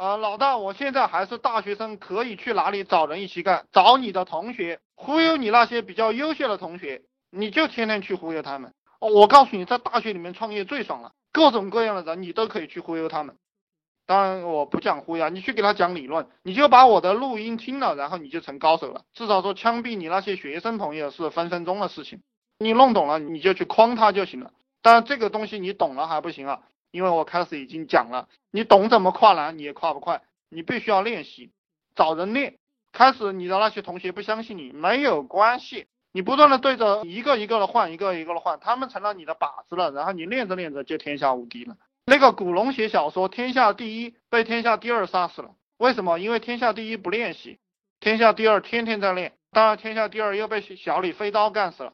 呃，老大，我现在还是大学生，可以去哪里找人一起干？找你的同学，忽悠你那些比较优秀的同学，你就天天去忽悠他们。哦，我告诉你，在大学里面创业最爽了，各种各样的人你都可以去忽悠他们。当然，我不讲忽悠，你去给他讲理论，你就把我的录音听了，然后你就成高手了。至少说枪毙你那些学生朋友是分分钟的事情，你弄懂了你就去诓他就行了。当然，这个东西你懂了还不行啊。因为我开始已经讲了，你懂怎么跨栏，你也跨不快，你必须要练习，找人练。开始你的那些同学不相信你，没有关系，你不断的对着一个一个的换，一个一个的换，他们成了你的靶子了，然后你练着练着就天下无敌了。那个古龙写小说，天下第一被天下第二杀死了，为什么？因为天下第一不练习，天下第二天天在练，当然天下第二又被小李飞刀干死了。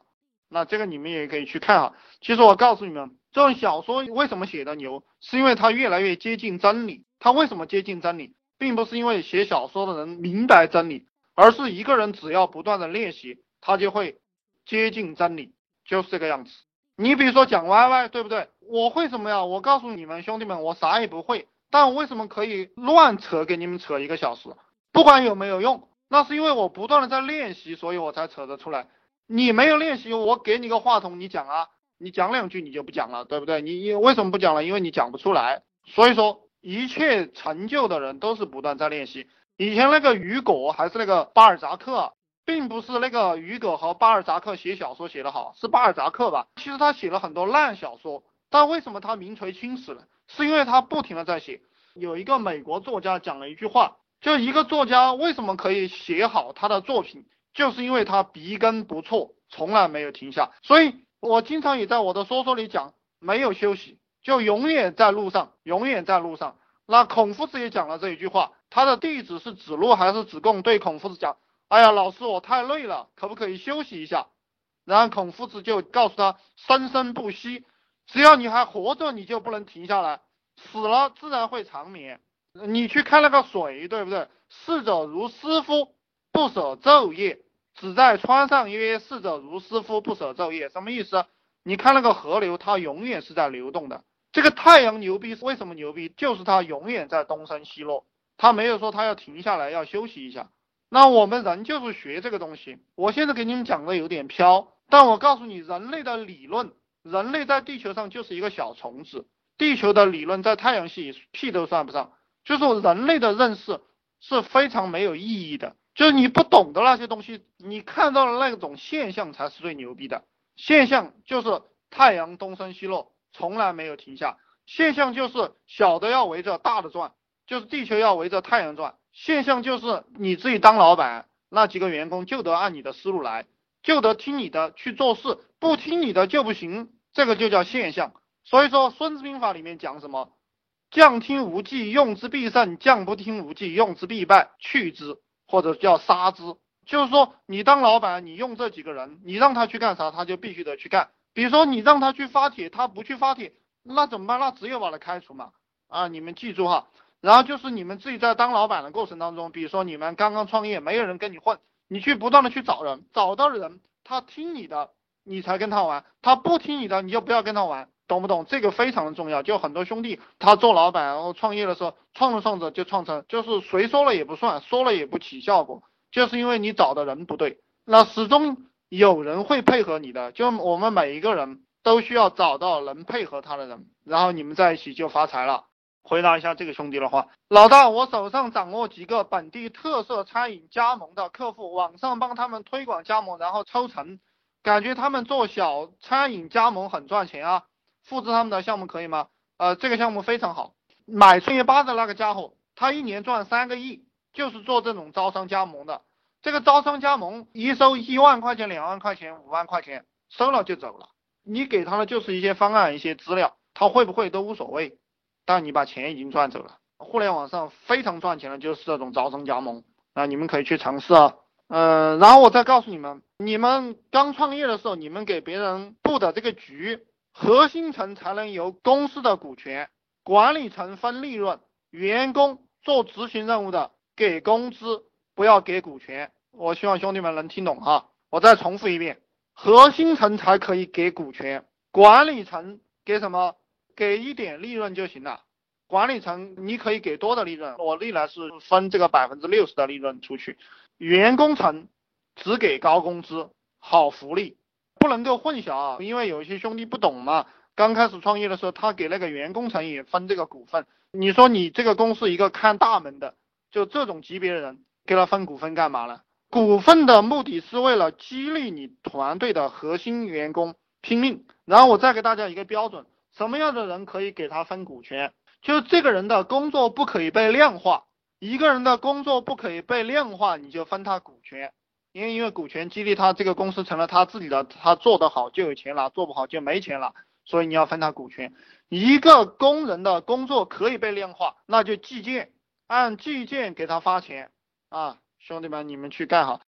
那这个你们也可以去看哈。其实我告诉你们。这种小说为什么写的牛？是因为它越来越接近真理。它为什么接近真理，并不是因为写小说的人明白真理，而是一个人只要不断的练习，他就会接近真理，就是这个样子。你比如说讲 YY，对不对？我会什么呀？我告诉你们兄弟们，我啥也不会，但我为什么可以乱扯给你们扯一个小时？不管有没有用，那是因为我不断的在练习，所以我才扯得出来。你没有练习，我给你个话筒，你讲啊。你讲两句你就不讲了，对不对？你你为什么不讲了？因为你讲不出来。所以说，一切成就的人都是不断在练习。以前那个雨果还是那个巴尔扎克，并不是那个雨果和巴尔扎克写小说写得好，是巴尔扎克吧？其实他写了很多烂小说，但为什么他名垂青史呢？是因为他不停的在写。有一个美国作家讲了一句话，就一个作家为什么可以写好他的作品，就是因为他笔耕不辍，从来没有停下。所以。我经常也在我的说说里讲，没有休息，就永远在路上，永远在路上。那孔夫子也讲了这一句话，他的弟子是子路还是子贡？对孔夫子讲，哎呀，老师我太累了，可不可以休息一下？然后孔夫子就告诉他，生生不息，只要你还活着，你就不能停下来，死了自然会长眠。你去看那个水，对不对？逝者如斯夫，不舍昼夜。只在川上曰：“逝者如斯夫，不舍昼夜。”什么意思？你看那个河流，它永远是在流动的。这个太阳牛逼，为什么牛逼？就是它永远在东升西落，它没有说它要停下来要休息一下。那我们人就是学这个东西。我现在给你们讲的有点飘，但我告诉你，人类的理论，人类在地球上就是一个小虫子，地球的理论在太阳系屁都算不上。就是人类的认识是非常没有意义的。就是你不懂的那些东西，你看到的那种现象才是最牛逼的。现象就是太阳东升西落，从来没有停下。现象就是小的要围着大的转，就是地球要围着太阳转。现象就是你自己当老板，那几个员工就得按你的思路来，就得听你的去做事，不听你的就不行。这个就叫现象。所以说《孙子兵法》里面讲什么？将听无计，用之必胜；将不听无计，用之必败。去之。或者叫杀之，就是说你当老板，你用这几个人，你让他去干啥，他就必须得去干。比如说你让他去发帖，他不去发帖，那怎么办？那只有把他开除嘛。啊，你们记住哈。然后就是你们自己在当老板的过程当中，比如说你们刚刚创业，没有人跟你混，你去不断的去找人，找到人，他听你的，你才跟他玩；他不听你的，你就不要跟他玩。懂不懂？这个非常的重要。就很多兄弟他做老板，然后创业的时候，创着创着就创成，就是谁说了也不算，说了也不起效果，就是因为你找的人不对。那始终有人会配合你的，就我们每一个人都需要找到能配合他的人，然后你们在一起就发财了。回答一下这个兄弟的话，老大，我手上掌握几个本地特色餐饮加盟的客户，网上帮他们推广加盟，然后抽成，感觉他们做小餐饮加盟很赚钱啊。复制他们的项目可以吗？呃，这个项目非常好。买创业八的那个家伙，他一年赚三个亿，就是做这种招商加盟的。这个招商加盟一收一万块钱、两万块钱、五万块钱，收了就走了。你给他的就是一些方案、一些资料，他会不会都无所谓，但你把钱已经赚走了。互联网上非常赚钱的就是这种招商加盟，啊，你们可以去尝试啊。嗯，然后我再告诉你们，你们刚创业的时候，你们给别人布的这个局。核心层才能由公司的股权，管理层分利润，员工做执行任务的给工资，不要给股权。我希望兄弟们能听懂哈。我再重复一遍，核心层才可以给股权，管理层给什么？给一点利润就行了。管理层你可以给多的利润，我历来是分这个百分之六十的利润出去。员工层只给高工资、好福利，不能够混淆啊，因为有些兄弟不懂嘛。刚开始创业的时候，他给那个员工层也分这个股份。你说你这个公司一个看大门的，就这种级别的人，给他分股份干嘛呢？股份的目的是为了激励你团队的核心员工拼命。然后我再给大家一个标准，什么样的人可以给他分股权？就是这个人的工作不可以被量化，一个人的工作不可以被量化，你就分他股权。因为因为股权激励他这个公司成了他自己的，他做得好就有钱了，做不好就没钱了，所以你要分他股权。一个工人的工作可以被量化，那就计件，按计件给他发钱啊，兄弟们你们去干哈。